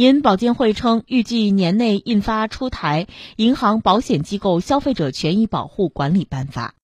银保监会称预计年内印发出台银行保险机构消费者权益保护管理办法。